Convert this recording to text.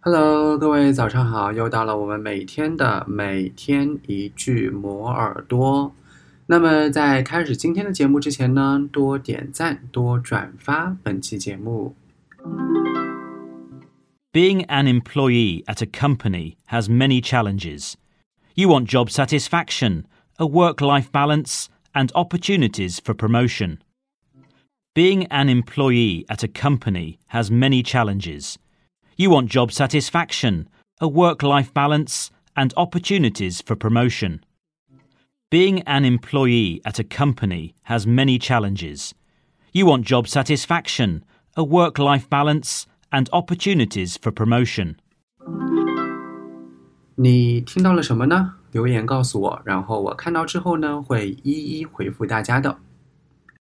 Hello，各位早上好！又到了我们每天的每天一句磨耳朵。那么在开始今天的节目之前呢，多点赞，多转发本期节目。Being an employee at a company has many challenges. You want job satisfaction, a work life balance, and opportunities for promotion. Being an employee at a company has many challenges. You want job satisfaction, a work life balance, and opportunities for promotion. Being an employee at a company has many challenges. You want job satisfaction, a work life balance, and opportunities for promotion. 你听到了什么呢？留言告诉我，然后我看到之后呢，会一一回复大家的。